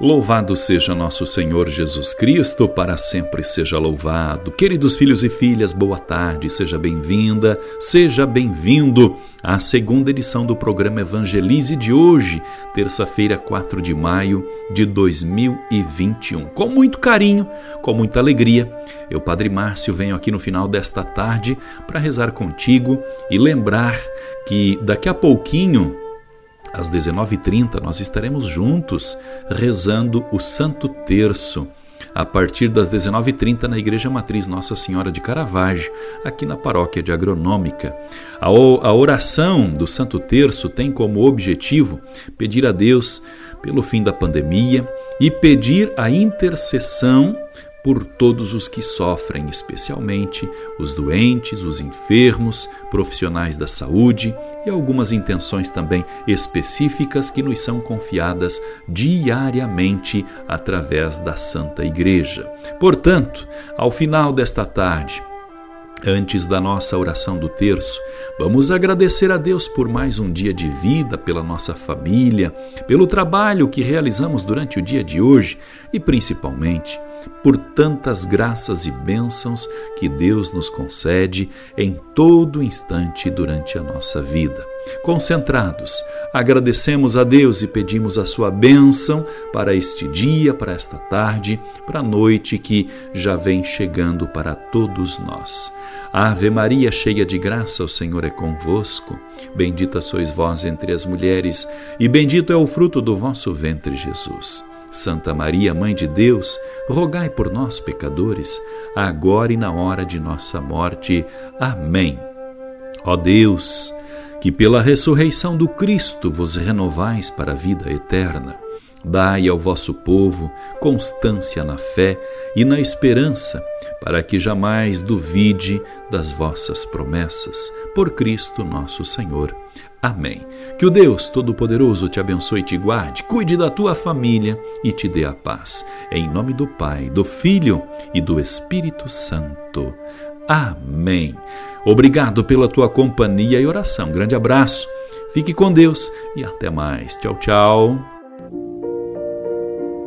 Louvado seja nosso Senhor Jesus Cristo, para sempre seja louvado. Queridos filhos e filhas, boa tarde, seja bem-vinda, seja bem-vindo à segunda edição do programa Evangelize de hoje, terça-feira, 4 de maio de 2021. Com muito carinho, com muita alegria, eu, Padre Márcio, venho aqui no final desta tarde para rezar contigo e lembrar que daqui a pouquinho às 19h30, nós estaremos juntos rezando o Santo Terço. A partir das 19h30 na Igreja Matriz Nossa Senhora de Caravaggio, aqui na paróquia de Agronômica. A oração do Santo Terço tem como objetivo pedir a Deus pelo fim da pandemia e pedir a intercessão por todos os que sofrem, especialmente os doentes, os enfermos, profissionais da saúde e algumas intenções também específicas que nos são confiadas diariamente através da Santa Igreja. Portanto, ao final desta tarde, Antes da nossa oração do terço, vamos agradecer a Deus por mais um dia de vida, pela nossa família, pelo trabalho que realizamos durante o dia de hoje e principalmente por tantas graças e bênçãos que Deus nos concede em todo instante durante a nossa vida. Concentrados, agradecemos a Deus e pedimos a sua bênção para este dia, para esta tarde, para a noite que já vem chegando para todos nós. Ave Maria, cheia de graça, o Senhor é convosco. Bendita sois vós entre as mulheres, e bendito é o fruto do vosso ventre, Jesus. Santa Maria, Mãe de Deus, rogai por nós, pecadores, agora e na hora de nossa morte. Amém. Ó Deus, que pela ressurreição do Cristo vos renovais para a vida eterna, dai ao vosso povo constância na fé e na esperança, para que jamais duvide das vossas promessas. Por Cristo nosso Senhor. Amém. Que o Deus Todo-Poderoso te abençoe e te guarde, cuide da tua família e te dê a paz. Em nome do Pai, do Filho e do Espírito Santo. Amém. Obrigado pela tua companhia e oração. Grande abraço. Fique com Deus e até mais. Tchau, tchau.